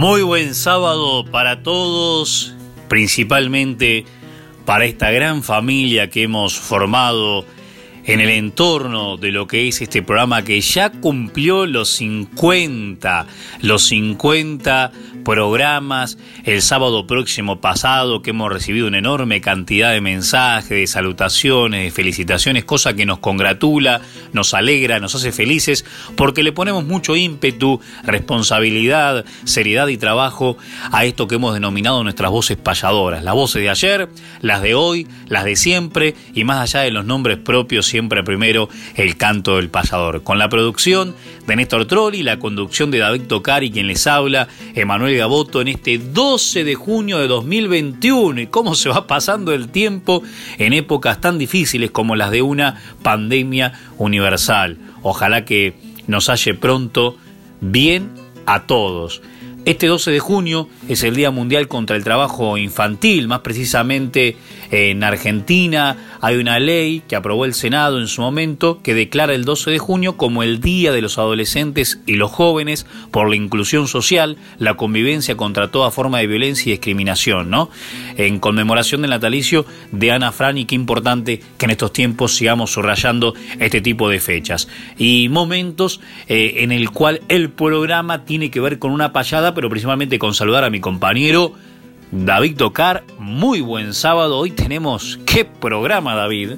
Muy buen sábado para todos, principalmente para esta gran familia que hemos formado en el entorno de lo que es este programa que ya cumplió los 50, los 50 programas. El sábado próximo pasado que hemos recibido una enorme cantidad de mensajes, de salutaciones, de felicitaciones, cosa que nos congratula, nos alegra, nos hace felices porque le ponemos mucho ímpetu, responsabilidad, seriedad y trabajo a esto que hemos denominado nuestras voces payadoras, las voces de ayer, las de hoy, las de siempre y más allá de los nombres propios siempre primero el canto del payador. Con la producción de Néstor Trolli, la conducción de David Tocari, quien les habla, Emanuel Gaboto, en este 12 de junio de 2021. Y cómo se va pasando el tiempo en épocas tan difíciles como las de una pandemia universal. Ojalá que nos halle pronto bien a todos. Este 12 de junio es el Día Mundial contra el Trabajo Infantil, más precisamente en Argentina hay una ley que aprobó el Senado en su momento que declara el 12 de junio como el Día de los Adolescentes y los Jóvenes por la inclusión social, la convivencia contra toda forma de violencia y discriminación, ¿no? En conmemoración del natalicio de Ana Fran y qué importante que en estos tiempos sigamos subrayando este tipo de fechas y momentos eh, en el cual el programa tiene que ver con una payada, pero principalmente con saludar a mi compañero David Tocar. Muy buen sábado. Hoy tenemos qué programa, David.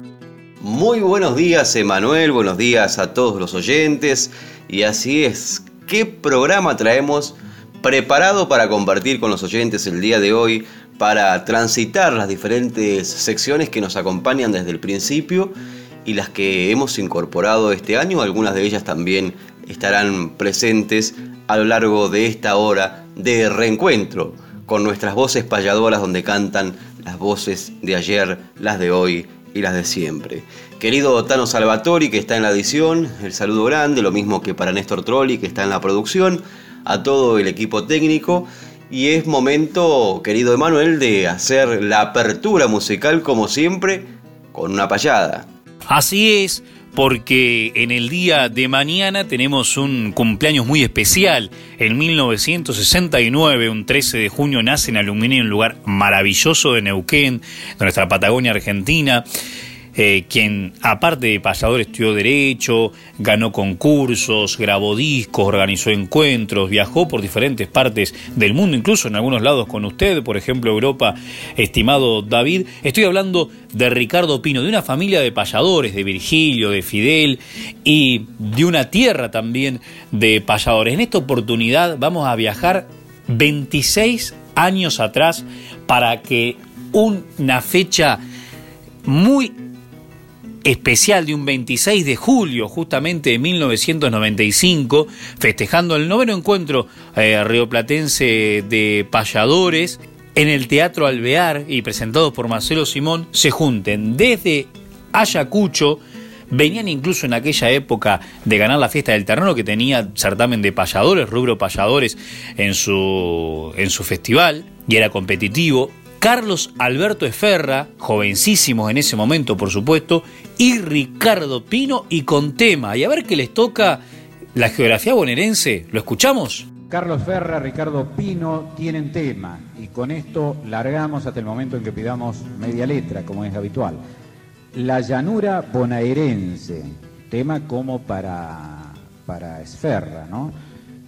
Muy buenos días, Emanuel. Buenos días a todos los oyentes. Y así es, ¿qué programa traemos preparado para compartir con los oyentes el día de hoy? Para transitar las diferentes secciones que nos acompañan desde el principio y las que hemos incorporado este año. Algunas de ellas también estarán presentes a lo largo de esta hora de reencuentro con nuestras voces payadoras donde cantan las voces de ayer, las de hoy y las de siempre. Querido Tano Salvatori, que está en la edición, el saludo grande, lo mismo que para Néstor Trolli, que está en la producción, a todo el equipo técnico. Y es momento, querido Emanuel, de hacer la apertura musical como siempre con una payada. Así es, porque en el día de mañana tenemos un cumpleaños muy especial. En 1969, un 13 de junio, nace en Aluminio, un lugar maravilloso de Neuquén, de nuestra Patagonia Argentina. Eh, quien aparte de payador estudió derecho, ganó concursos, grabó discos, organizó encuentros, viajó por diferentes partes del mundo, incluso en algunos lados con usted, por ejemplo Europa, estimado David. Estoy hablando de Ricardo Pino, de una familia de payadores, de Virgilio, de Fidel y de una tierra también de payadores. En esta oportunidad vamos a viajar 26 años atrás para que una fecha muy especial de un 26 de julio, justamente de 1995, festejando el noveno encuentro eh, rioplatense de payadores en el Teatro Alvear y presentados por Marcelo Simón, se junten desde Ayacucho, venían incluso en aquella época de ganar la fiesta del terreno que tenía certamen de payadores, rubro payadores en su, en su festival y era competitivo. Carlos Alberto Esferra, jovencísimos en ese momento por supuesto, y Ricardo Pino y con tema. Y a ver qué les toca la geografía bonaerense. ¿Lo escuchamos? Carlos Ferra, Ricardo Pino tienen tema y con esto largamos hasta el momento en que pidamos media letra, como es habitual. La llanura bonaerense, tema como para, para Esferra, ¿no?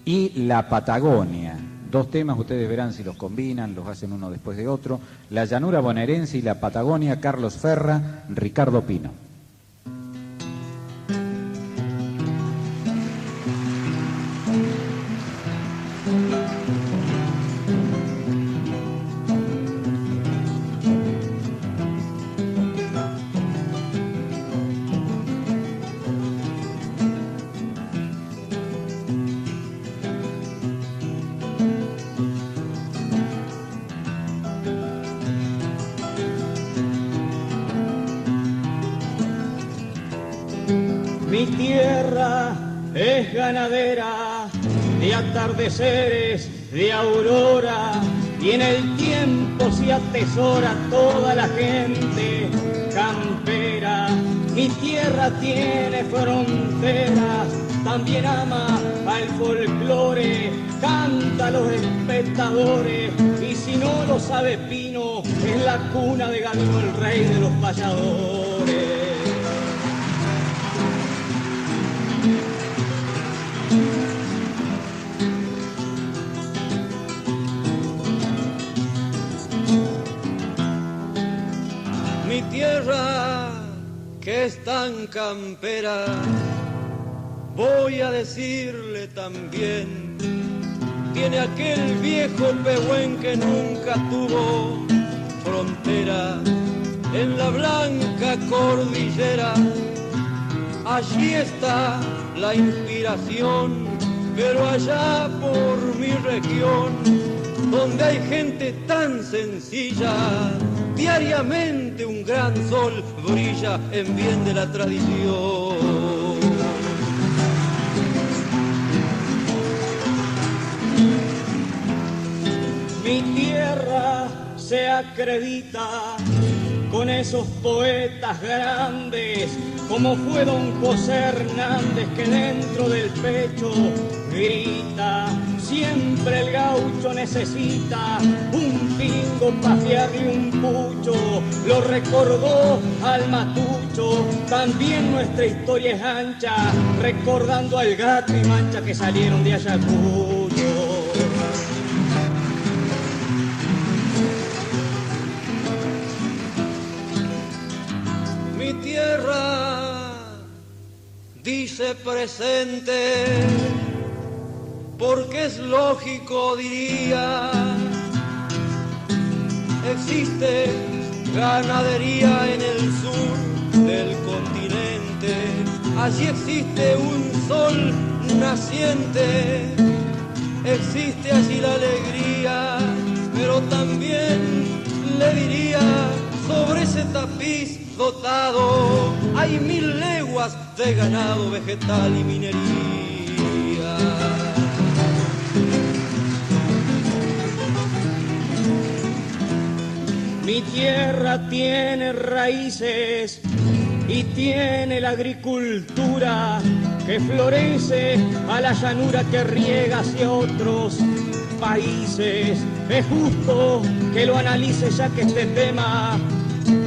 Y la Patagonia, Dos temas, ustedes verán si los combinan, los hacen uno después de otro. La llanura bonaerense y la Patagonia, Carlos Ferra, Ricardo Pino. Mi tierra es ganadera de atardeceres, de aurora, y en el tiempo se atesora toda la gente campera. Mi tierra tiene fronteras, también ama al folclore, canta a los espectadores, y si no lo sabe Pino, es la cuna de Galo, el rey de los payadores. Que es tan campera, voy a decirle también, tiene aquel viejo pehuen que nunca tuvo frontera en la blanca cordillera. Allí está la inspiración, pero allá por mi región, donde hay gente tan sencilla, diariamente un gran sol brilla en bien de la tradición. Mi tierra se acredita con esos poetas grandes, como fue don José Hernández que dentro del pecho grita. Siempre el gaucho necesita un pingo para fiarle un pucho. Lo recordó al matucho. También nuestra historia es ancha, recordando al gato y mancha que salieron de Ayacucho. Mi tierra dice presente, porque es lógico, diría, existe ganadería en el sur del continente, allí existe un sol naciente, existe allí la alegría, pero también le diría sobre ese tapiz dotado hay mil leguas de ganado vegetal y minería. Mi tierra tiene raíces y tiene la agricultura que florece a la llanura que riega hacia otros países. Es justo que lo analice ya que este tema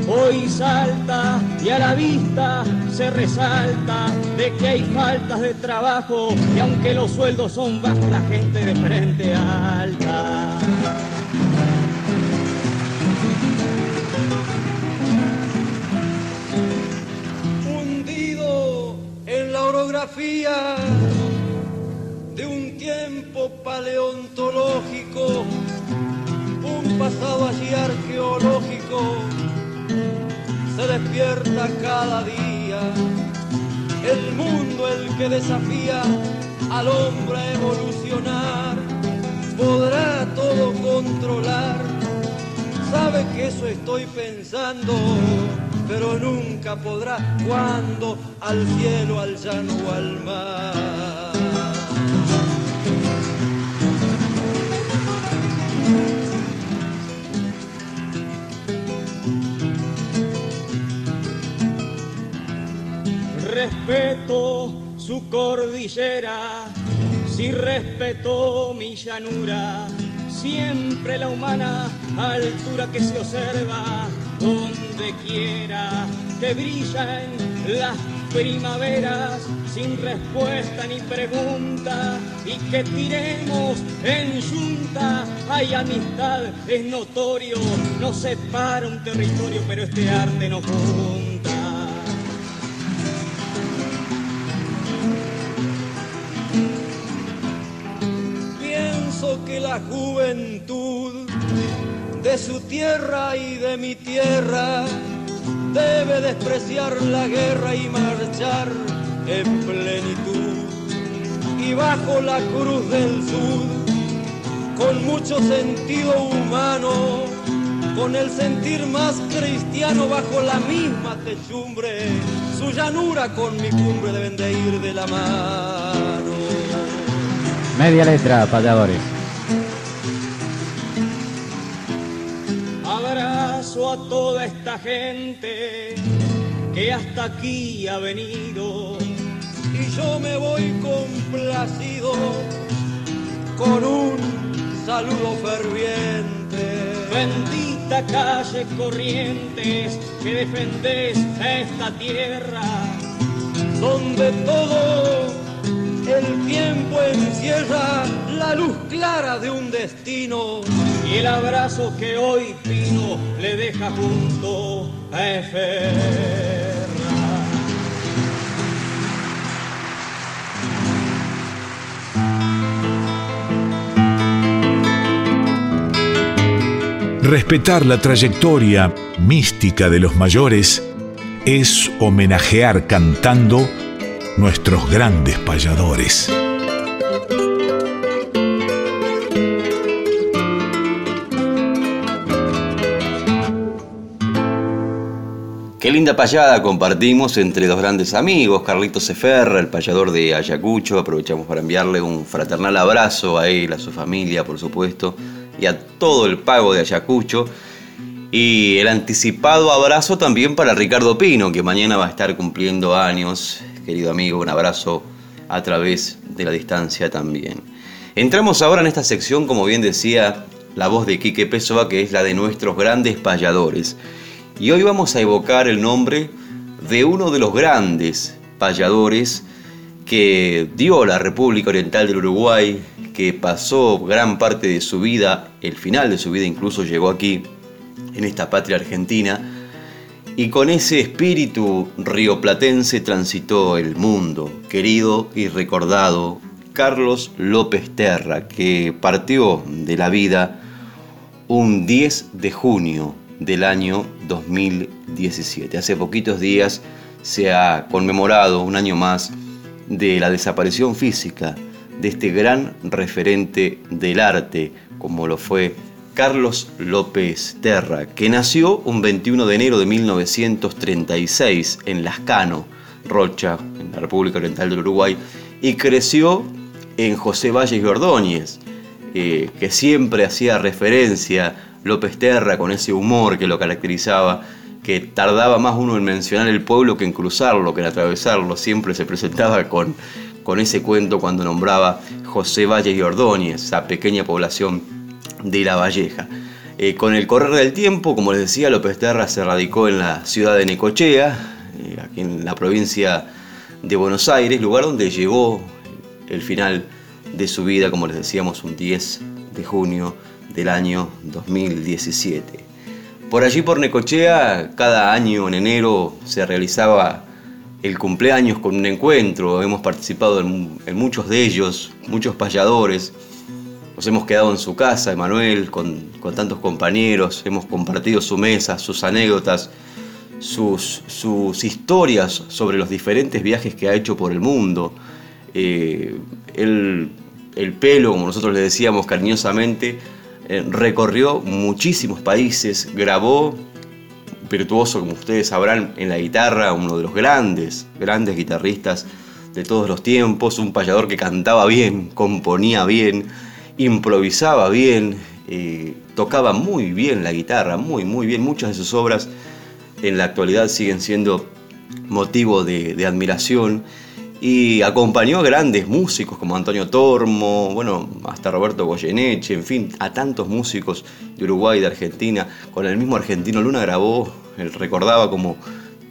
hoy salta y a la vista se resalta de que hay faltas de trabajo y aunque los sueldos son bajos la gente de frente alta. De un tiempo paleontológico, un pasado allí arqueológico se despierta cada día. El mundo el que desafía al hombre a evolucionar, podrá todo controlar. Sabe que eso estoy pensando, pero nunca podrá cuando al cielo, al llano o al mar. respeto su cordillera, si respeto mi llanura, siempre la humana altura que se observa donde quiera, que brillan las primaveras sin respuesta ni pregunta y que tiremos en junta. Hay amistad, es notorio, nos separa un territorio, pero este arte nos junta. Pienso que la juventud de su tierra y de mi tierra debe despreciar la guerra y marchar en plenitud. Y bajo la cruz del sur, con mucho sentido humano, con el sentir más cristiano bajo la misma techumbre, su llanura con mi cumbre deben de ir de la mano. Media letra, payadores. A toda esta gente que hasta aquí ha venido y yo me voy complacido con un saludo ferviente. Bendita calle Corrientes que defendés esta tierra donde todo el tiempo encierra la luz clara de un destino y el abrazo que hoy Pino le deja junto a Efer. Respetar la trayectoria mística de los mayores es homenajear cantando nuestros grandes payadores. Qué linda payada compartimos entre dos grandes amigos, Carlitos Seferra, el payador de Ayacucho. Aprovechamos para enviarle un fraternal abrazo a él, a su familia, por supuesto, y a todo el pago de Ayacucho. Y el anticipado abrazo también para Ricardo Pino, que mañana va a estar cumpliendo años. Querido amigo, un abrazo a través de la distancia también. Entramos ahora en esta sección, como bien decía la voz de Quique Pessoa, que es la de nuestros grandes payadores. Y hoy vamos a evocar el nombre de uno de los grandes payadores que dio la República Oriental del Uruguay, que pasó gran parte de su vida, el final de su vida incluso llegó aquí, en esta patria argentina, y con ese espíritu rioplatense transitó el mundo, querido y recordado Carlos López Terra, que partió de la vida un 10 de junio del año 2017. Hace poquitos días se ha conmemorado un año más de la desaparición física de este gran referente del arte, como lo fue Carlos López Terra, que nació un 21 de enero de 1936 en Lascano, Rocha, en la República Oriental del Uruguay, y creció en José Valles Ordóñez, eh, que siempre hacía referencia López Terra con ese humor que lo caracterizaba, que tardaba más uno en mencionar el pueblo que en cruzarlo, que en atravesarlo, siempre se presentaba con, con ese cuento cuando nombraba José Valle y Ordóñez, esa pequeña población de La Valleja. Eh, con el correr del tiempo, como les decía, López Terra se radicó en la ciudad de Necochea, eh, aquí en la provincia de Buenos Aires, lugar donde llegó el final de su vida, como les decíamos, un 10 de junio del año 2017. Por allí por Necochea, cada año en enero se realizaba el cumpleaños con un encuentro, hemos participado en, muchos de ellos, muchos payadores, nos hemos quedado en su casa, Emanuel, con, tantos compañeros, hemos compartido su mesa, sus anécdotas, sus, historias sobre los diferentes viajes que ha hecho por el mundo. Eh, el pelo, como nosotros le decíamos cariñosamente, eh, recorrió muchísimos países, grabó, virtuoso como ustedes sabrán, en la guitarra, uno de los grandes, grandes guitarristas de todos los tiempos, un payador que cantaba bien, componía bien, improvisaba bien, eh, tocaba muy bien la guitarra, muy, muy bien. Muchas de sus obras en la actualidad siguen siendo motivo de, de admiración y acompañó a grandes músicos como Antonio Tormo, bueno, hasta Roberto Goyeneche, en fin, a tantos músicos de Uruguay, de Argentina. Con el mismo argentino Luna grabó, recordaba como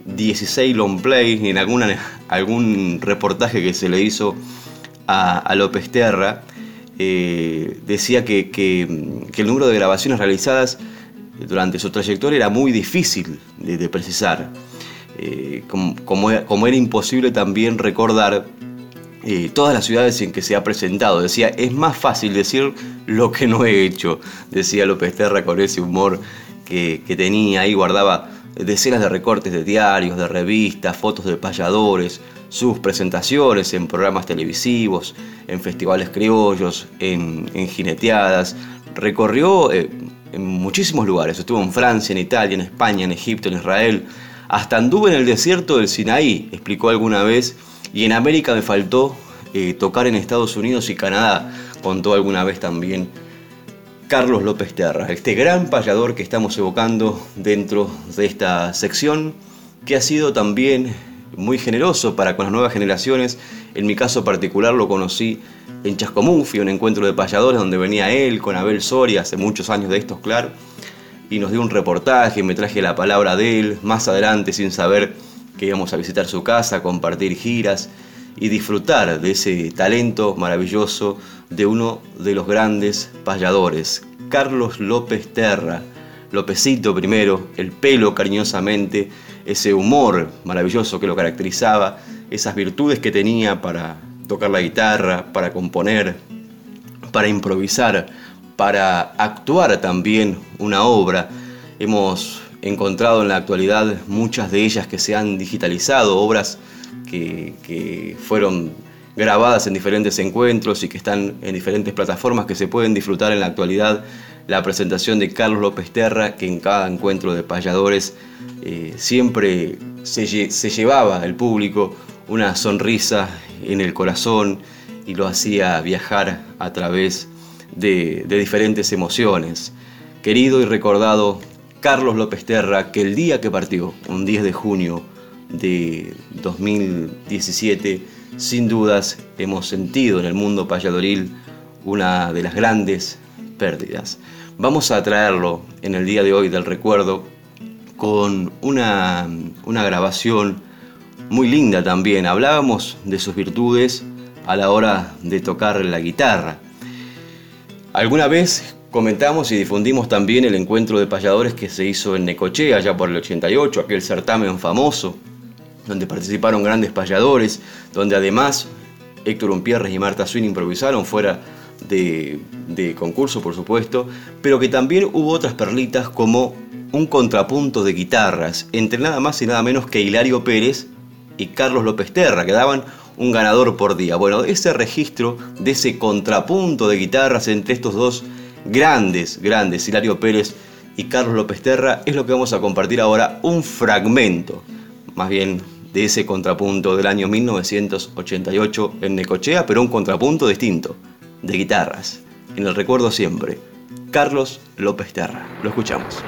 16 long play en algún reportaje que se le hizo a, López Terra. Eh, decía que, el número de grabaciones realizadas durante su trayectoria era muy difícil de precisar. Eh, como, era imposible también recordar eh, todas las ciudades en que se ha presentado. Decía, es más fácil decir lo que no he hecho, decía López Terra con ese humor que, tenía ahí, guardaba decenas de recortes de diarios, de revistas, fotos de payadores, sus presentaciones en programas televisivos, en festivales criollos, en, jineteadas. Recorrió eh, en muchísimos lugares. Estuvo en Francia, en Italia, en España, en Egipto, en Israel. Hasta anduve en el desierto del Sinaí, explicó alguna vez. Y en América me faltó eh, tocar en Estados Unidos y Canadá, contó alguna vez también Carlos López Terra, este gran payador que estamos evocando dentro de esta sección, que ha sido también muy generoso para con las nuevas generaciones. En mi caso particular lo conocí en Chascomún, un encuentro de payadores donde venía él con Abel Soria, hace muchos años de estos, claro, y nos dio un reportaje, me traje la palabra de él, más adelante sin saber que íbamos a visitar su casa, compartir giras y disfrutar de ese talento maravilloso de uno de los grandes payadores, Carlos López Terra, Lópezito primero, el pelo cariñosamente, ese humor maravilloso que lo caracterizaba, esas virtudes que tenía para tocar la guitarra, para componer, para improvisar, para actuar también una obra. Hemos encontrado en la actualidad muchas de ellas que se han digitalizado, obras que, fueron grabadas en diferentes encuentros y que están en diferentes plataformas que se pueden disfrutar en la actualidad. La presentación de Carlos López Terra, que en cada encuentro de payadores eh, siempre se, llevaba el público una sonrisa en el corazón y lo hacía viajar a través de, diferentes emociones. Querido y recordado Carlos López Terra, que el día que partió, un 10 de junio de 2017, sin dudas hemos sentido en el mundo payadoril una de las grandes pérdidas. Vamos a traerlo en el día de hoy del recuerdo con una, una grabación muy linda también. Hablábamos de sus virtudes a la hora de tocar la guitarra. Alguna vez comentamos y difundimos también el encuentro de payadores que se hizo en Necochea, allá por el 88, aquel certamen famoso donde participaron grandes payadores, donde además Héctor Umpierres y Marta Swin improvisaron fuera de, concurso, por supuesto, pero que también hubo otras perlitas como un contrapunto de guitarras entre nada más y nada menos que Hilario Pérez y Carlos López Terra, que daban un ganador por día. Bueno, ese registro de ese contrapunto de guitarras entre estos dos grandes, grandes, Hilario Pérez y Carlos López Terra, es lo que vamos a compartir ahora, un fragmento, más bien de ese contrapunto del año 1988 en Necochea, pero un contrapunto distinto, de guitarras. En el recuerdo siempre, Carlos López Terra. Lo escuchamos.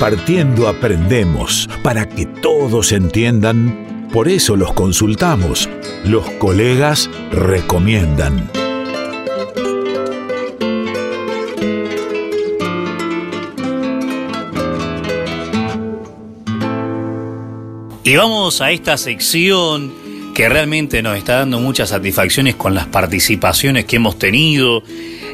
Compartiendo aprendemos para que todos entiendan. Por eso los consultamos. Los colegas recomiendan. Y vamos a esta sección que realmente nos está dando muchas satisfacciones con las participaciones que hemos tenido.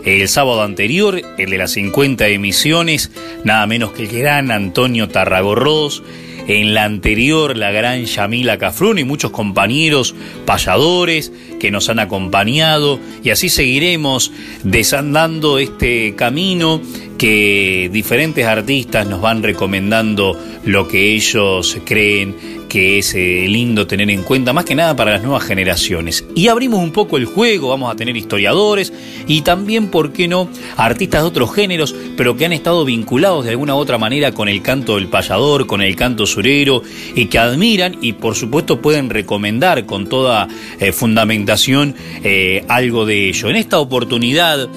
El sábado anterior, el de las 50 emisiones, nada menos que el gran Antonio Tarragorros. En la anterior, la gran Yamila Cafrún y muchos compañeros payadores que nos han acompañado. Y así seguiremos desandando este camino que diferentes artistas nos van recomendando lo que ellos creen que es eh, lindo tener en cuenta, más que nada para las nuevas generaciones. Y abrimos un poco el juego, vamos a tener historiadores y también, ¿por qué no?, artistas de otros géneros, pero que han estado vinculados de alguna u otra manera con el canto del payador, con el canto surero, y que admiran y por supuesto pueden recomendar con toda eh, fundamentación eh, algo de ello. En esta oportunidad,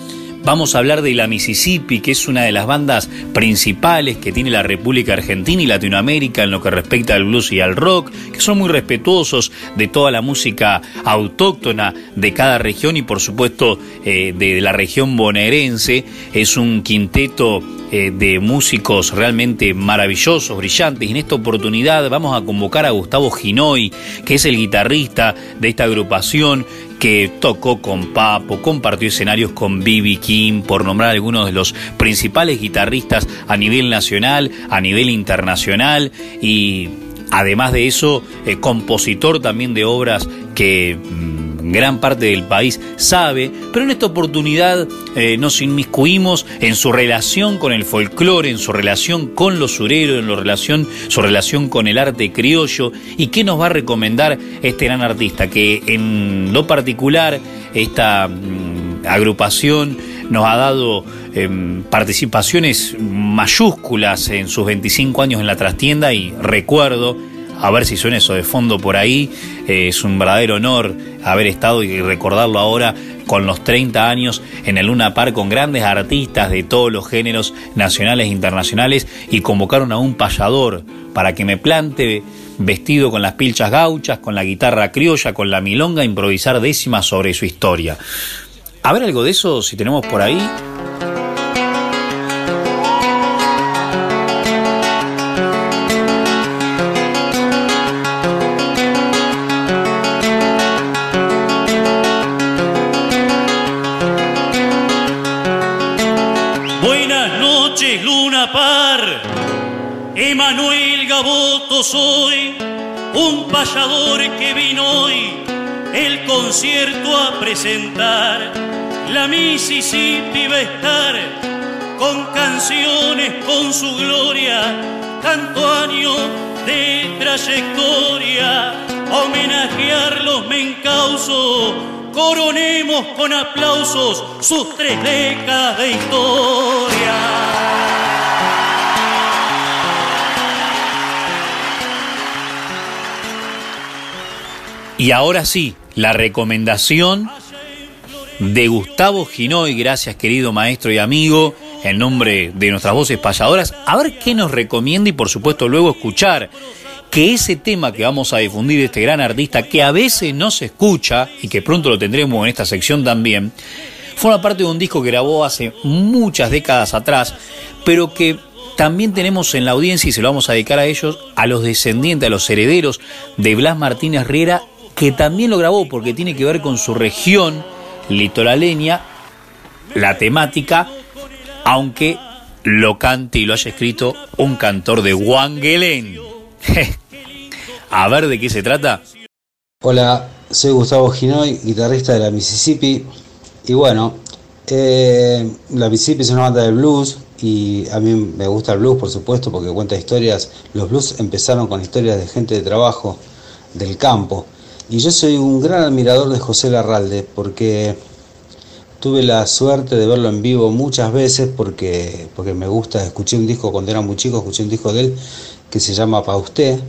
Vamos a hablar de la Mississippi, que es una de las bandas principales que tiene la República Argentina y Latinoamérica en lo que respecta al blues y al rock, que son muy respetuosos de toda la música autóctona de cada región y por supuesto eh, de la región bonaerense. Es un quinteto eh, de músicos realmente maravillosos, brillantes. Y en esta oportunidad vamos a convocar a Gustavo Ginoy, que es el guitarrista de esta agrupación, que tocó con Papo, compartió escenarios con Bibi King, por nombrar algunos de los principales guitarristas a nivel nacional, a nivel internacional y además de eso, eh, compositor también de obras que mm, gran parte del país sabe, pero en esta oportunidad eh, nos inmiscuimos en su relación con el folclore, en su relación con los sureros, en relación, su relación con el arte criollo y qué nos va a recomendar este gran artista, que en lo particular esta mm, agrupación nos ha dado em, participaciones mayúsculas en sus 25 años en la trastienda y recuerdo a ver si suena eso de fondo por ahí. Eh, es un verdadero honor haber estado y recordarlo ahora con los 30 años en el Luna Park con grandes artistas de todos los géneros nacionales e internacionales y convocaron a un payador para que me plante vestido con las pilchas gauchas, con la guitarra criolla, con la milonga, improvisar décimas sobre su historia. A ver algo de eso, si tenemos por ahí. Soy, un payador que vino hoy el concierto a presentar. La Mississippi va a estar con canciones con su gloria, tanto año de trayectoria, homenajearlos me encauso, coronemos con aplausos sus tres décadas de historia. Y ahora sí, la recomendación de Gustavo Ginoy, gracias querido maestro y amigo, en nombre de nuestras voces payadoras, a ver qué nos recomienda y por supuesto luego escuchar que ese tema que vamos a difundir de este gran artista, que a veces no se escucha y que pronto lo tendremos en esta sección también, forma parte de un disco que grabó hace muchas décadas atrás, pero que también tenemos en la audiencia, y se lo vamos a dedicar a ellos, a los descendientes, a los herederos de Blas Martínez Riera que también lo grabó porque tiene que ver con su región litoraleña, la temática, aunque lo cante y lo haya escrito un cantor de Wangelén. A ver de qué se trata. Hola, soy Gustavo Ginoy, guitarrista de la Mississippi. Y bueno, eh, la Mississippi es una banda de blues y a mí me gusta el blues, por supuesto, porque cuenta historias. Los blues empezaron con historias de gente de trabajo del campo. Y yo soy un gran admirador de José Larralde porque tuve la suerte de verlo en vivo muchas veces porque, porque me gusta, escuché un disco cuando era muy chico, escuché un disco de él que se llama Pa' usted,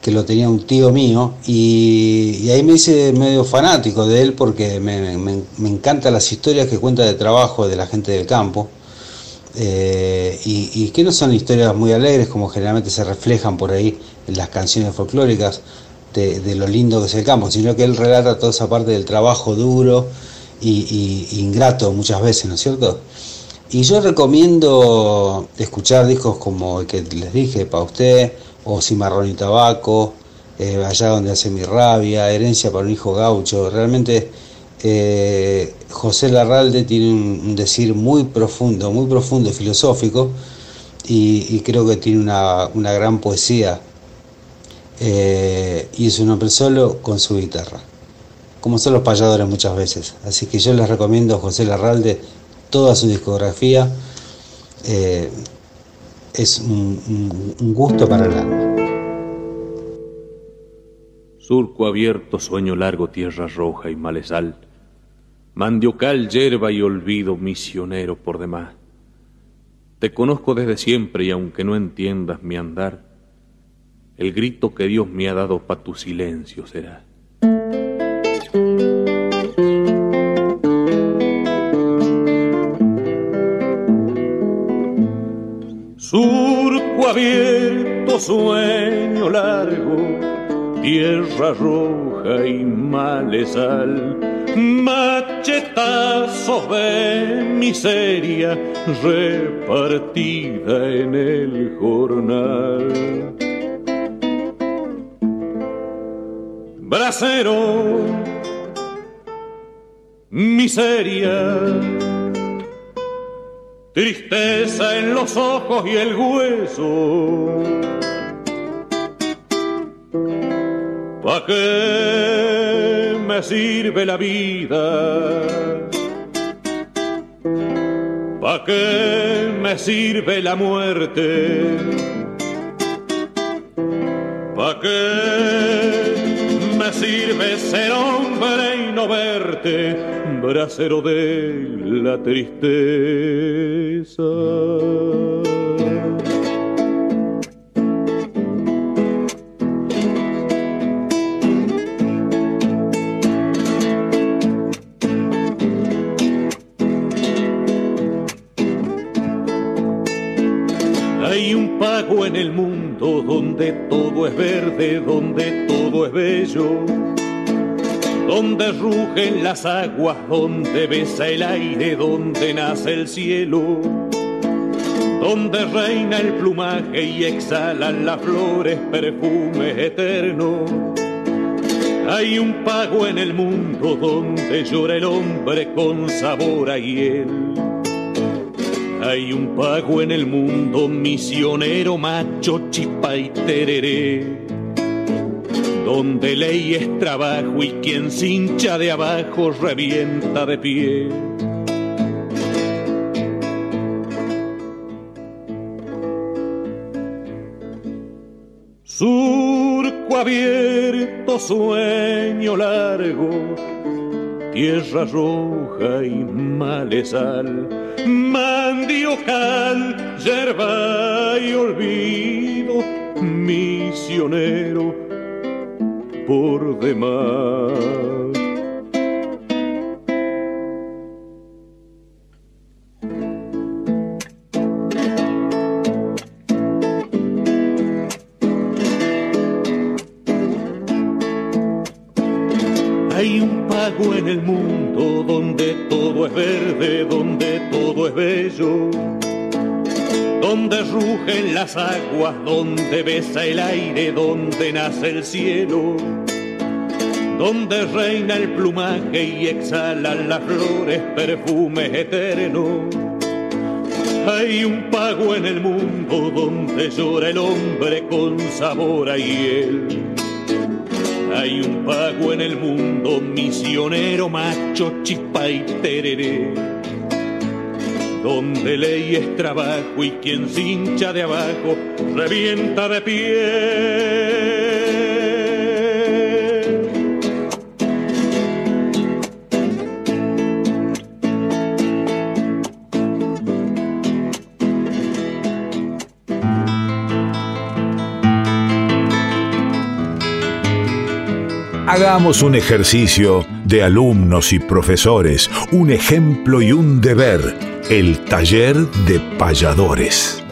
que lo tenía un tío mío y, ahí me hice medio fanático de él porque me, me, encantan las historias que cuenta de trabajo de la gente del campo eh, y, que no son historias muy alegres como generalmente se reflejan por ahí en las canciones folclóricas de, lo lindo que es el campo, sino que él relata toda esa parte del trabajo duro y, ingrato muchas veces, ¿no es cierto? Y yo recomiendo escuchar discos como el que les dije, para usted, o Cimarrón y Tabaco, eh, Allá donde hace mi rabia, Herencia para un hijo gaucho. Realmente eh, José Larralde tiene un, decir muy profundo, muy profundo y filosófico, y, creo que tiene una, gran poesía. Eh, y es un hombre solo con su guitarra, como son los payadores muchas veces. Así que yo les recomiendo a José Larralde toda su discografía. Eh, es un, un gusto para el alma. Surco abierto, sueño largo, tierra roja y malezal mandiocal, yerba y olvido misionero por demás. Te conozco desde siempre y aunque no entiendas mi andar, el grito que Dios me ha dado pa' tu silencio será. Surco abierto, sueño largo, tierra roja y malezal machetazos de miseria repartida en el jornal. Bracero, miseria, tristeza en los ojos y el hueso. ¿Pa' qué? me sirve la vida? ¿Para qué me sirve la muerte? ¿Para qué me sirve ser hombre y no verte, bracero de la tristeza? en el mundo donde todo es verde, donde todo es bello, donde rugen las aguas, donde besa el aire, donde nace el cielo, donde reina el plumaje y exhalan las flores perfumes eternos. Hay un pago en el mundo donde llora el hombre con sabor a hiel hay un pago en el mundo, misionero, macho, chipa y tereré. Donde ley es trabajo y quien se hincha de abajo revienta de pie. Surco abierto, sueño largo, tierra roja y malezal mandiocal, yerba y olvido, misionero por demás. Hay un pago en el mundo donde rugen las aguas, donde besa el aire, donde nace el cielo, donde reina el plumaje y exhalan las flores perfumes eternos. Hay un pago en el mundo donde llora el hombre con sabor a hiel hay un pago en el mundo, misionero, macho, chispa y tereré. Donde ley es trabajo y quien se hincha de abajo revienta de pie. Hagamos un ejercicio de alumnos y profesores, un ejemplo y un deber, el taller de payadores.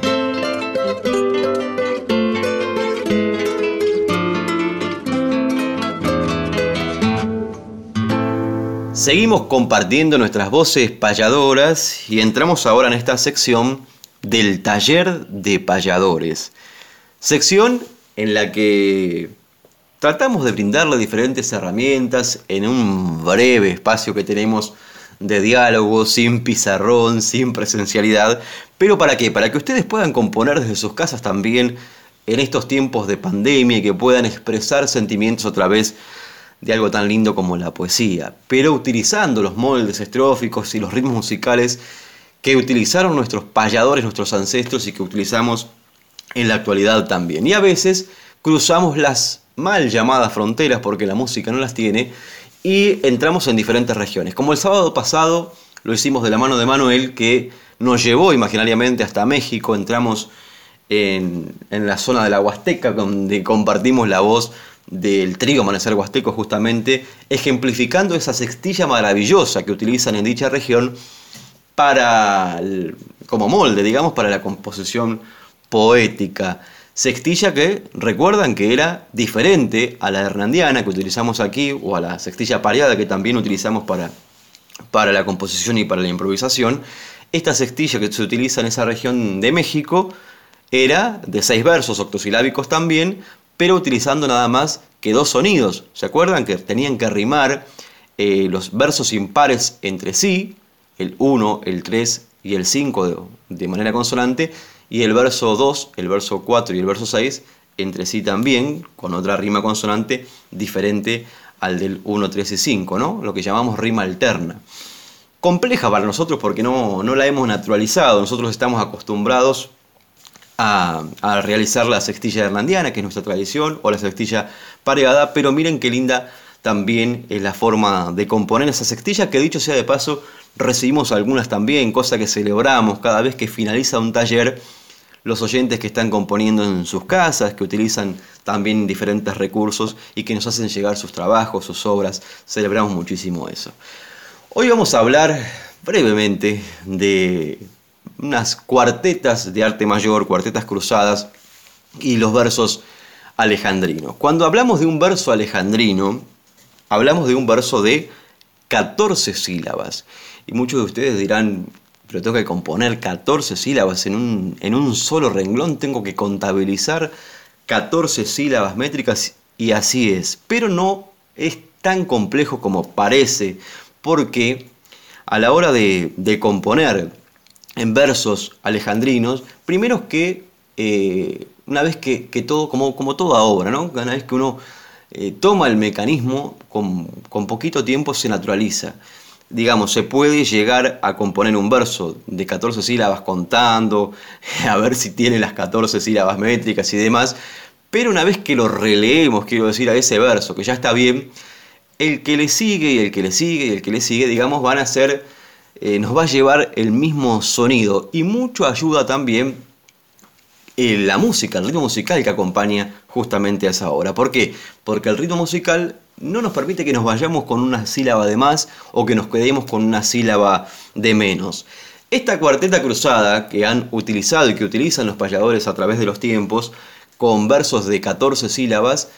Seguimos compartiendo nuestras voces payadoras y entramos ahora en esta sección del taller de payadores. Sección en la que tratamos de brindarle diferentes herramientas en un breve espacio que tenemos de diálogo, sin pizarrón, sin presencialidad. Pero ¿para qué? Para que ustedes puedan componer desde sus casas también en estos tiempos de pandemia y que puedan expresar sentimientos a través de algo tan lindo como la poesía, pero utilizando los moldes estróficos y los ritmos musicales que utilizaron nuestros payadores, nuestros ancestros y que utilizamos en la actualidad también. Y a veces cruzamos las mal llamadas fronteras porque la música no las tiene y entramos en diferentes regiones. Como el sábado pasado lo hicimos de la mano de Manuel que nos llevó imaginariamente hasta México, entramos en, en la zona de la Huasteca donde compartimos la voz del trigo Amanecer Huasteco justamente, ejemplificando esa sextilla maravillosa que utilizan en dicha región para, como molde, digamos, para la composición poética. Sextilla que recuerdan que era diferente a la hernandiana que utilizamos aquí o a la sextilla pareada que también utilizamos para, para la composición y para la improvisación. Esta sextilla que se utiliza en esa región de México era de seis versos octosilábicos también, pero utilizando nada más que dos sonidos. ¿Se acuerdan que tenían que rimar eh, los versos impares entre sí, el 1, el 3 y el 5 de, manera consonante, y el verso 2, el verso 4 y el verso 6 entre sí también, con otra rima consonante diferente al del 1, 3 y 5, ¿no? lo que llamamos rima alterna. Compleja para nosotros porque no, no la hemos naturalizado, nosotros estamos acostumbrados a, realizar la sextilla hernandiana, que es nuestra tradición, o la sextilla pareada, pero miren qué linda también es la forma de componer esa sextilla, que dicho sea de paso, recibimos algunas también, cosa que celebramos cada vez que finaliza un taller, los oyentes que están componiendo en sus casas, que utilizan también diferentes recursos y que nos hacen llegar sus trabajos, sus obras, celebramos muchísimo eso. Hoy vamos a hablar brevemente de unas cuartetas de arte mayor, cuartetas cruzadas y los versos alejandrinos. Cuando hablamos de un verso alejandrino, hablamos de un verso de 14 sílabas. Y muchos de ustedes dirán, pero tengo que componer 14 sílabas en un, en un solo renglón, tengo que contabilizar 14 sílabas métricas y así es. Pero no es tan complejo como parece, porque a la hora de, de componer en versos alejandrinos, primero que eh, una vez que, todo, como, como, toda obra, ¿no? una vez que uno eh, toma el mecanismo, con, con, poquito tiempo se naturaliza. Digamos, se puede llegar a componer un verso de 14 sílabas contando, a ver si tiene las 14 sílabas métricas y demás, pero una vez que lo releemos, quiero decir, a ese verso, que ya está bien, el que le sigue y el que le sigue y el que le sigue, digamos, van a ser eh, nos va a llevar el mismo sonido y mucho ayuda también eh, la música, el ritmo musical que acompaña justamente a esa obra. ¿Por qué? Porque el ritmo musical no nos permite que nos vayamos con una sílaba de más o que nos quedemos con una sílaba de menos. Esta cuarteta cruzada que han utilizado y que utilizan los payadores a través de los tiempos, con versos de 14 sílabas,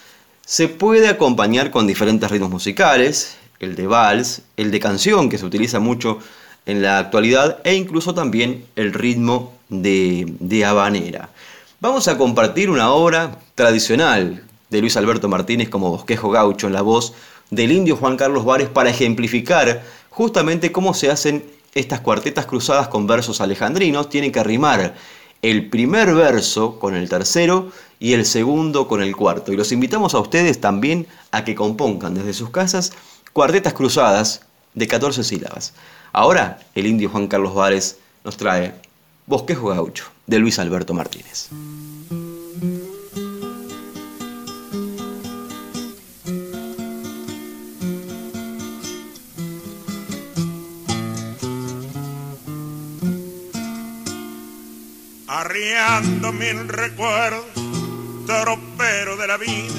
se puede acompañar con diferentes ritmos musicales, el de vals, el de canción, que se utiliza mucho en la actualidad e incluso también el ritmo de, de habanera. Vamos a compartir una obra tradicional de Luis Alberto Martínez como bosquejo gaucho en la voz del indio Juan Carlos Vares para ejemplificar justamente cómo se hacen estas cuartetas cruzadas con versos alejandrinos. Tienen que rimar el primer verso con el tercero y el segundo con el cuarto. Y los invitamos a ustedes también a que compongan desde sus casas cuartetas cruzadas de 14 sílabas. Ahora el indio Juan Carlos Vares nos trae Bosquejo Gaucho de Luis Alberto Martínez. Arriando mil recuerdos, tropero de la vida,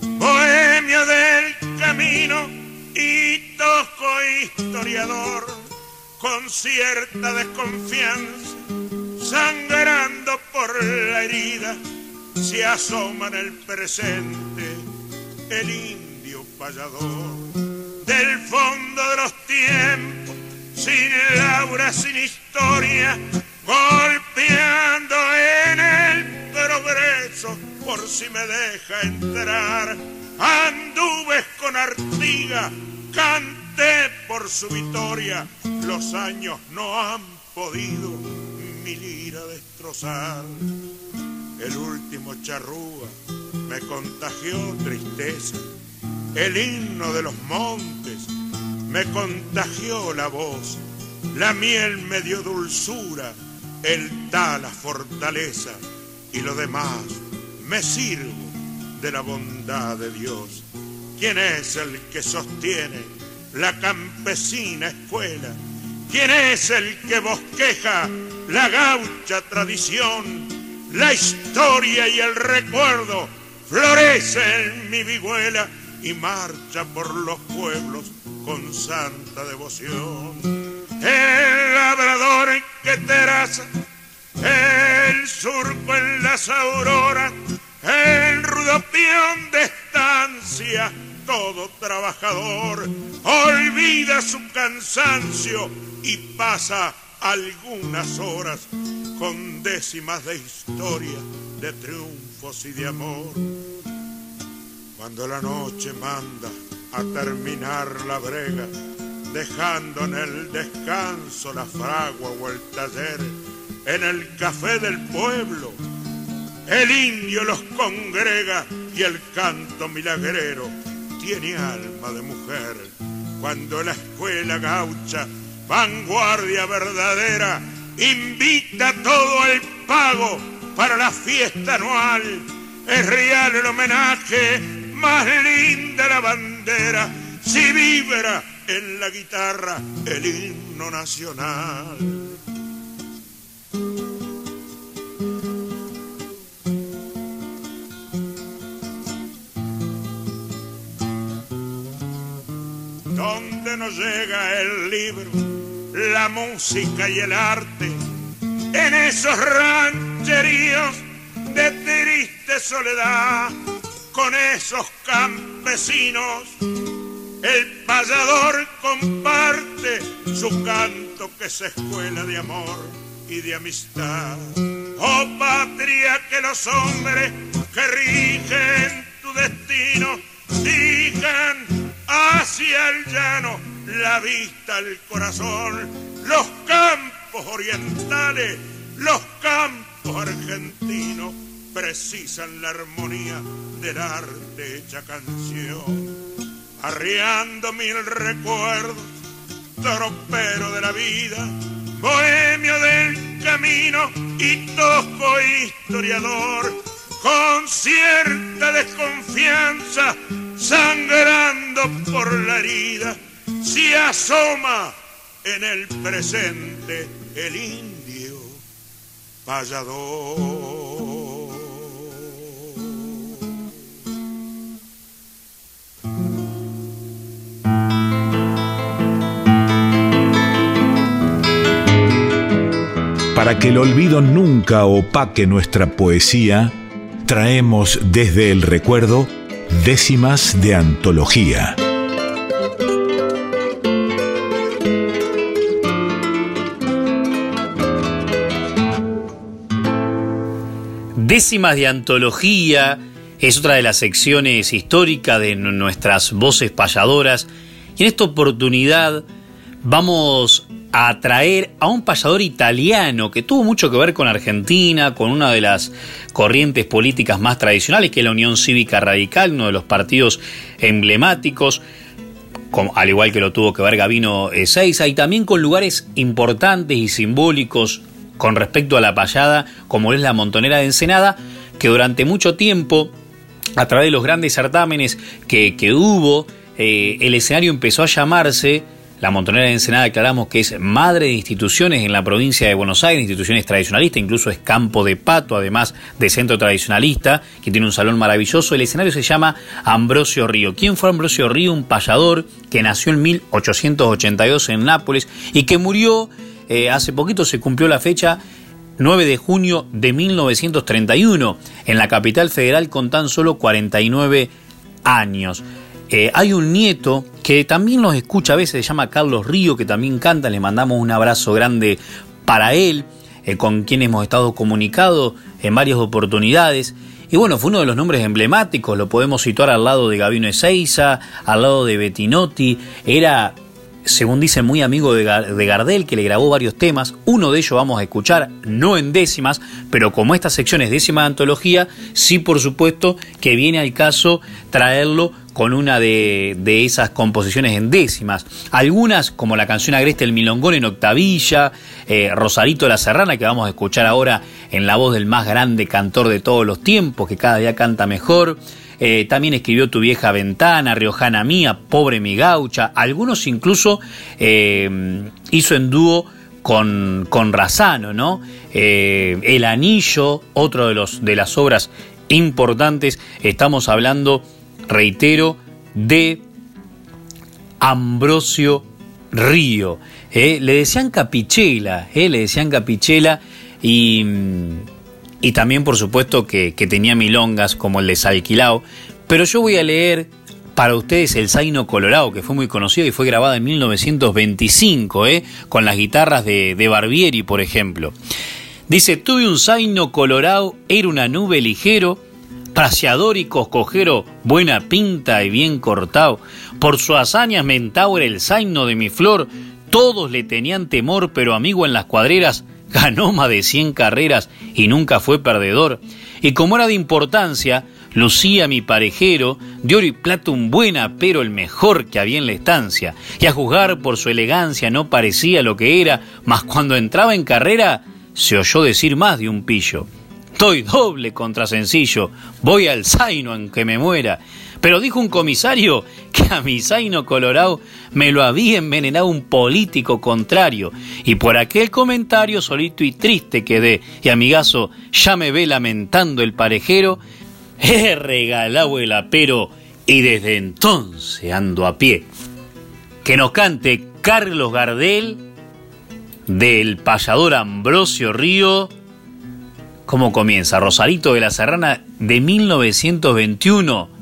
bohemia del camino y toco historiador con cierta desconfianza, sangrando por la herida, se asoma en el presente el indio payador. Del fondo de los tiempos, sin laura, sin historia, golpeando si me deja entrar. Anduve con Artiga, canté por su victoria, los años no han podido mi lira destrozar. El último charrúa me contagió tristeza, el himno de los montes me contagió la voz, la miel me dio dulzura, el tala fortaleza y lo demás me sirvo de la bondad de Dios. ¿Quién es el que sostiene la campesina escuela? ¿Quién es el que bosqueja la gaucha tradición? La historia y el recuerdo florece en mi vihuela y marcha por los pueblos con santa devoción. El labrador que teraza el surco en las auroras, el rudo peón de estancia, todo trabajador olvida su cansancio y pasa algunas horas con décimas de historia, de triunfos y de amor. Cuando la noche manda a terminar la brega, dejando en el descanso la fragua o el taller, en el café del pueblo. El indio los congrega y el canto milagrero tiene alma de mujer. Cuando la escuela gaucha, vanguardia verdadera, invita todo el pago para la fiesta anual. Es real el homenaje, más linda la bandera, si vibra en la guitarra el himno nacional. Donde nos llega el libro, la música y el arte, en esos rancheríos de triste soledad, con esos campesinos, el payador comparte su canto que se escuela de amor y de amistad. Oh patria que los hombres que rigen tu destino digan hacia el llano, la vista, el corazón, los campos orientales, los campos argentinos precisan la armonía del arte hecha canción. Arriando mil recuerdos, tropero de la vida, bohemio del camino y tosco historiador, con cierta desconfianza sangrando por la herida, se asoma en el presente el indio payador. Para que el olvido nunca opaque nuestra poesía, traemos desde el recuerdo Décimas de Antología. Décimas de Antología es otra de las secciones históricas de nuestras voces payadoras y en esta oportunidad vamos a traer a un payador italiano que tuvo mucho que ver con Argentina, con una de las corrientes políticas más tradicionales, que es la Unión Cívica Radical, uno de los partidos emblemáticos, al igual que lo tuvo que ver Gavino Ezeiza, y también con lugares importantes y simbólicos con respecto a la payada, como es la Montonera de Ensenada, que durante mucho tiempo, a través de los grandes certámenes que, hubo, eh, el escenario empezó a llamarse La Montonera de Ensenada aclaramos que es madre de instituciones en la provincia de Buenos Aires, instituciones tradicionalistas, incluso es campo de pato, además de centro tradicionalista, que tiene un salón maravilloso. El escenario se llama Ambrosio Río. ¿Quién fue Ambrosio Río? Un payador que nació en 1882 en Nápoles y que murió, eh, hace poquito se cumplió la fecha, 9 de junio de 1931, en la capital federal con tan solo 49 años. Eh, hay un nieto que también nos escucha a veces, se llama Carlos Río, que también canta, le mandamos un abrazo grande para él, eh, con quien hemos estado comunicados en varias oportunidades. Y bueno, fue uno de los nombres emblemáticos, lo podemos situar al lado de Gabino Ezeiza, al lado de Bettinotti, era según dice, muy amigo de, Gardel, que le grabó varios temas. Uno de ellos vamos a escuchar, no en décimas, pero como esta sección es décima de antología, sí, por supuesto, que viene al caso traerlo con una de, esas composiciones en décimas. Algunas, como la canción Agreste el Milongón en octavilla, eh, Rosarito la Serrana, que vamos a escuchar ahora en la voz del más grande cantor de todos los tiempos, que cada día canta mejor. Eh, también escribió Tu vieja ventana, Riojana mía, Pobre mi gaucha. Algunos incluso eh, hizo en dúo con, con Razano, ¿no? Eh, El Anillo, otro de, los, de las obras importantes. Estamos hablando, reitero, de Ambrosio Río. le decían Capichela, le decían Capichela y y también por supuesto que, tenía milongas como el de Salquilao, pero yo voy a leer para ustedes el Zaino Colorado, que fue muy conocido y fue grabado en 1925, ¿eh? con las guitarras de, de Barbieri, por ejemplo. Dice, tuve un Zaino Colorado, era una nube ligero, praciador y coscojero, buena pinta y bien cortado. Por su hazaña mentao era el Zaino de mi flor, todos le tenían temor, pero amigo en las cuadreras, ganó más de 100 carreras y nunca fue perdedor. Y como era de importancia, lucía mi parejero, de oro y plata un buena, pero el mejor que había en la estancia. Y a juzgar por su elegancia no parecía lo que era, mas cuando entraba en carrera se oyó decir más de un pillo. Estoy doble contra sencillo, voy al zaino en que me muera. Pero dijo un comisario que a mi zaino colorado me lo había envenenado un político contrario. Y por aquel comentario solito y triste quedé. Y amigazo, ya me ve lamentando el parejero. He regalado el apero y desde entonces ando a pie. Que nos cante Carlos Gardel del payador Ambrosio Río. ¿Cómo comienza? Rosarito de la Serrana de 1921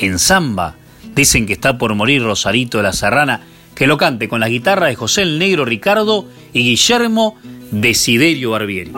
en samba. Dicen que está por morir Rosarito de la Serrana, que lo cante con la guitarra de José el Negro Ricardo y Guillermo Desiderio Barbieri.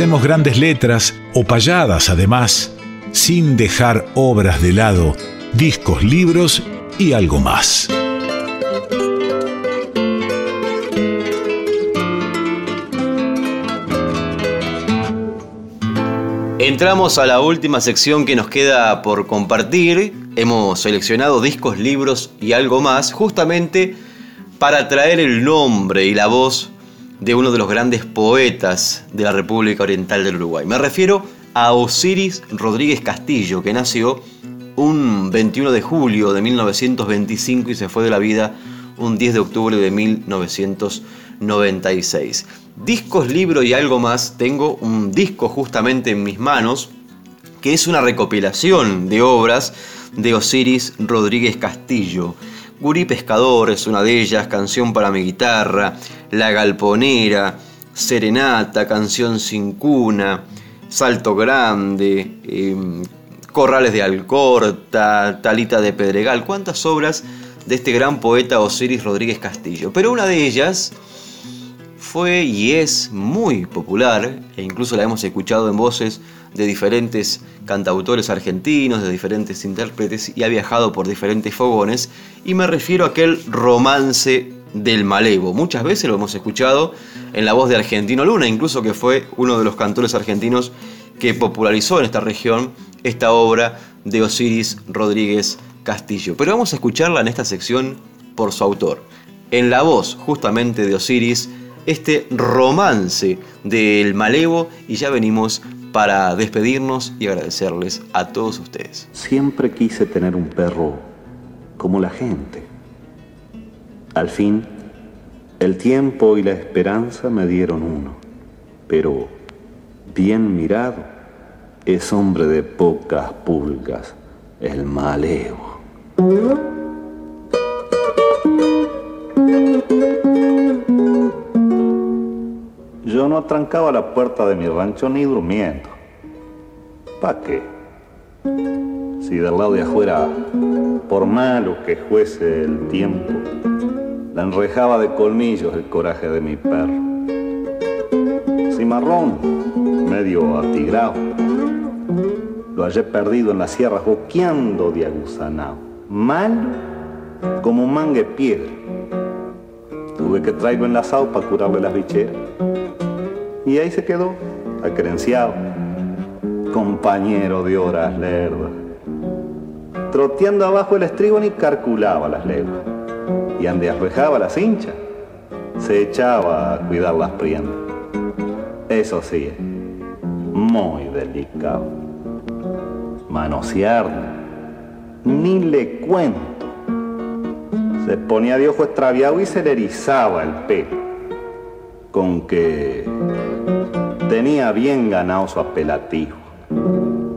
Repasemos grandes letras o payadas además, sin dejar obras de lado, discos, libros y algo más. Entramos a la última sección que nos queda por compartir. Hemos seleccionado discos, libros y algo más, justamente para traer el nombre y la voz de uno de los grandes poetas de la República Oriental del Uruguay. Me refiero a Osiris Rodríguez Castillo, que nació un 21 de julio de 1925 y se fue de la vida un 10 de octubre de 1996. Discos, libro y algo más, tengo un disco justamente en mis manos, que es una recopilación de obras de Osiris Rodríguez Castillo. Gurí Pescador es una de ellas, Canción para mi guitarra, La Galponera, Serenata, Canción sin cuna, Salto Grande, em, Corrales de Alcorta, Talita de Pedregal, cuántas obras de este gran poeta Osiris Rodríguez Castillo. Pero una de ellas fue y es muy popular, e incluso la hemos escuchado en voces de diferentes cantautores argentinos, de diferentes intérpretes y ha viajado por diferentes fogones y me refiero a aquel romance del Malevo. Muchas veces lo hemos escuchado en la voz de Argentino Luna, incluso que fue uno de los cantores argentinos que popularizó en esta región esta obra de Osiris Rodríguez Castillo. Pero vamos a escucharla en esta sección por su autor. En la voz justamente de Osiris, este romance del Malevo y ya venimos para despedirnos y agradecerles a todos ustedes. Siempre quise tener un perro como la gente. Al fin, el tiempo y la esperanza me dieron uno, pero bien mirado, es hombre de pocas pulgas, el malevo. Atrancaba la puerta de mi rancho ni durmiendo. ¿Para qué? Si del lado de afuera, por malo que fuese el tiempo, la enrejaba de colmillos el coraje de mi perro. Cimarrón, medio atigrado, lo hallé perdido en las sierras boqueando de aguzanao. Malo como un mangue piedra. Tuve que traigo enlazado para curarle las bicheras. Y ahí se quedó, acrenciado, compañero de horas lerdas. Troteando abajo el estribo ni calculaba las leguas. Y ande arrejaba las hinchas, se echaba a cuidar las prendas. Eso sí, muy delicado. Manosearlo, ni le cuento. Se ponía de ojo extraviado y se le erizaba el pelo con que tenía bien ganado su apelativo,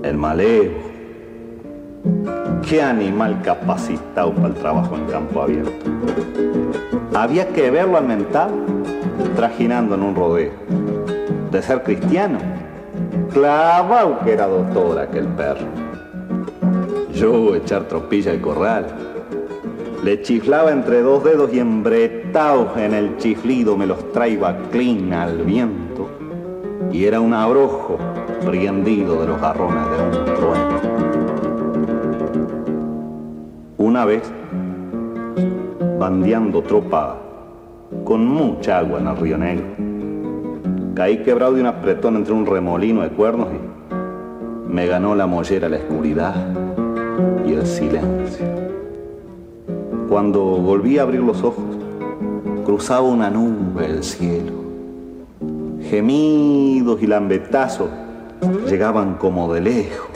el malevo. Qué animal capacitado para el trabajo en campo abierto. Había que verlo al mental trajinando en un rodeo. De ser cristiano, clavado que era doctor aquel perro. Yo echar tropilla al corral le chiflaba entre dos dedos y embretados en el chiflido me los traía clean al viento. Y era un abrojo prendido de los garrones de un trueno. Una vez, bandeando tropa con mucha agua en el río Negro, caí quebrado de un apretón entre un remolino de cuernos me ganó la mollera la oscuridad y el silencio. Cuando volví a abrir los ojos, cruzaba una nube el cielo. Gemidos y lambetazos llegaban como de lejos.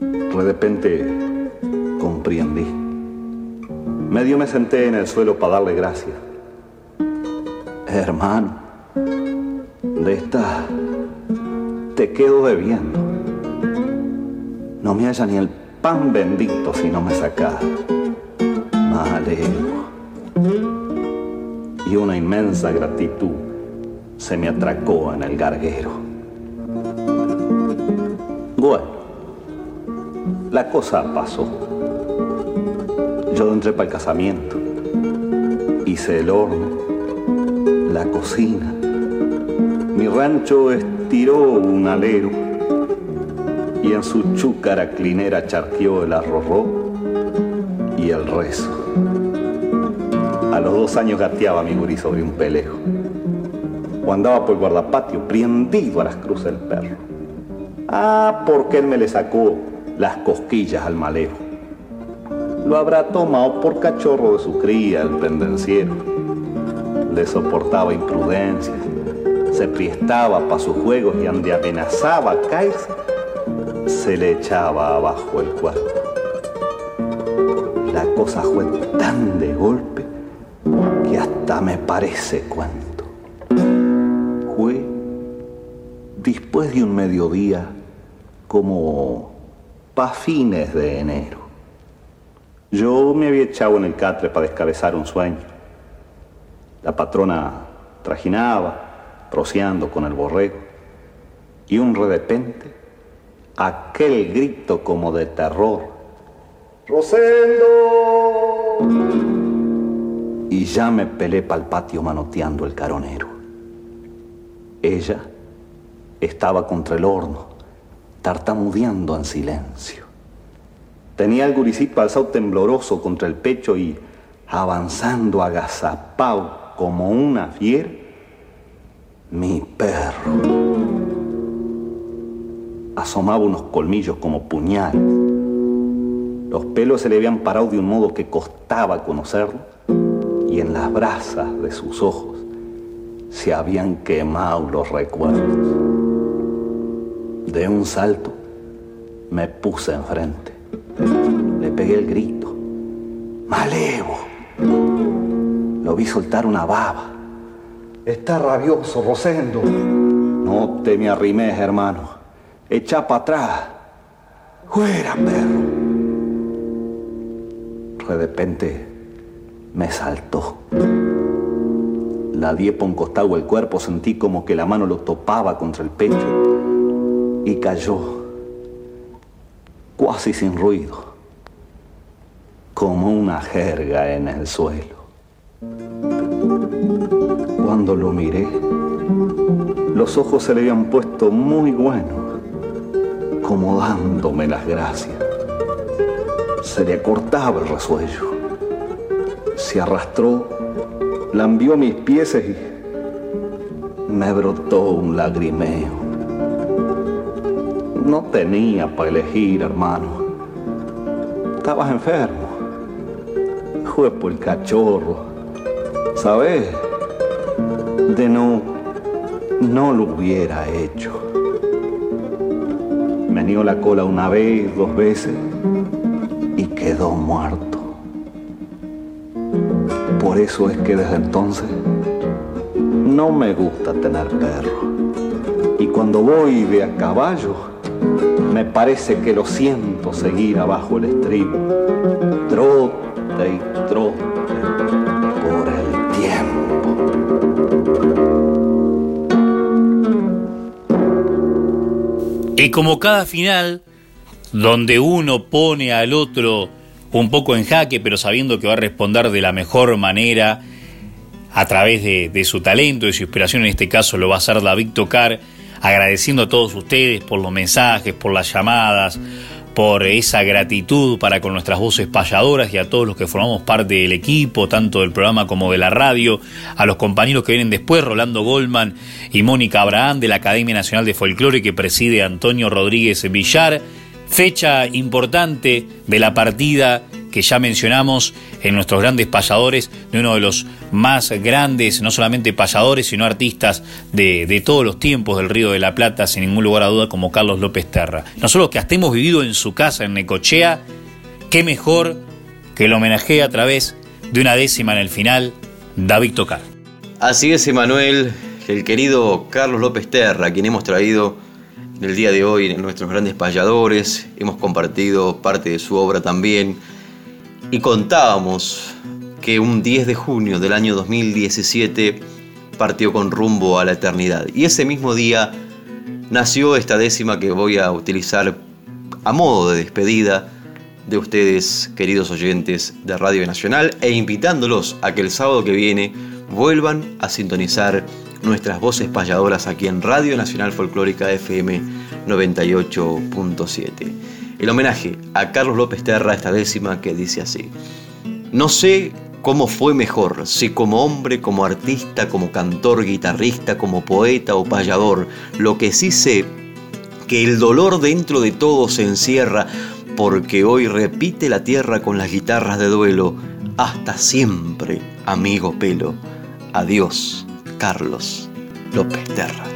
De repente comprendí. Medio me senté en el suelo para darle gracias. Hermano, de esta te quedo debiendo. No me haya ni el pan bendito si no me sacas. Malego. Y una inmensa gratitud se me atracó en el garguero. Bueno, la cosa pasó. Yo entré para el casamiento. Hice el horno, la cocina. Mi rancho estiró un alero y en su chúcara clinera charqueó el arrorró y el rezo. A los dos años gateaba mi gurí sobre un pelejo o andaba por el guardapatio prendido a las cruces del perro. Ah, porque él me le sacó las cosquillas al malejo. Lo habrá tomado por cachorro de su cría, el pendenciero. Le soportaba imprudencias, se priestaba para sus juegos y ande amenazaba caerse, se le echaba abajo el cuerpo. La cosa fue tan de golpe que hasta me parece cuento después de un mediodía como pa' fines de enero. Yo me había echado en el catre para descabezar un sueño. La patrona trajinaba, troceando con el borrego, y un repente, aquel grito como de terror. ¡Rosendo! Y ya me pelé pa'l patio manoteando el caronero. Ella estaba contra el horno, tartamudeando en silencio. Tenía el guricito alzado tembloroso contra el pecho y avanzando agazapado como una fiera, mi perro. Asomaba unos colmillos como puñales. Los pelos se le habían parado de un modo que costaba conocerlo y en las brasas de sus ojos se habían quemado los recuerdos. De un salto me puse enfrente. Le pegué el grito. ¡Malevo! Lo vi soltar una baba. Está rabioso, Rosendo. No te me arrimes, hermano. Echa para atrás. ¡Fuera, perro! De repente me saltó. La di por un costado el cuerpo, sentí como que la mano lo topaba contra el pecho y cayó, casi sin ruido, como una jerga en el suelo. Cuando lo miré, los ojos se le habían puesto muy buenos, como dándome las gracias. Se le cortaba el resuello. Se arrastró, lambió mis pies y me brotó un lagrimeo no tenía para elegir, hermano. Estabas enfermo. Fue por el cachorro. ¿Sabes? De no, no lo hubiera hecho. Me nió la cola una vez, dos veces y quedó muerto. Por eso es que desde entonces no me gusta tener perro. Y cuando voy de a caballo, me parece que lo siento seguir abajo el estribo. Trote y trote por el tiempo. Y como cada final, donde uno pone al otro un poco en jaque, pero sabiendo que va a responder de la mejor manera, a través de, su talento, de su inspiración, en este caso lo va a hacer David Tocar, agradeciendo a todos ustedes por los mensajes, por las llamadas, por esa gratitud para con nuestras voces payadoras y a todos los que formamos parte del equipo, tanto del programa como de la radio, a los compañeros que vienen después, Rolando Goldman y Mónica Abraham de la Academia Nacional de Folclore que preside Antonio Rodríguez Villar. Fecha importante de la partida que ya mencionamos en nuestros grandes payadores, de uno de los más grandes, no solamente payadores, sino artistas de, todos los tiempos del Río de la Plata, sin ningún lugar a duda, como Carlos López Terra. Nosotros que hasta hemos vivido en su casa en Necochea, qué mejor que lo homenajee a través de una décima en el final, David Tocar. Así es, Emanuel, el querido Carlos López Terra, quien hemos traído el día de hoy en nuestros grandes payadores, hemos compartido parte de su obra también y contábamos que un 10 de junio del año 2017 partió con rumbo a la eternidad. Y ese mismo día nació esta décima que voy a utilizar a modo de despedida de ustedes, queridos oyentes de Radio Nacional, e invitándolos a que el sábado que viene vuelvan a sintonizar nuestras voces payadoras aquí en Radio Nacional Folclórica FM 98.7 el homenaje a Carlos López Terra, esta décima que dice así. No sé cómo fue mejor, si como hombre, como artista, como cantor, guitarrista, como poeta o payador. Lo que sí sé, que el dolor dentro de todo se encierra, porque hoy repite la tierra con las guitarras de duelo. Hasta siempre, amigo pelo. Adiós, Carlos López Terra.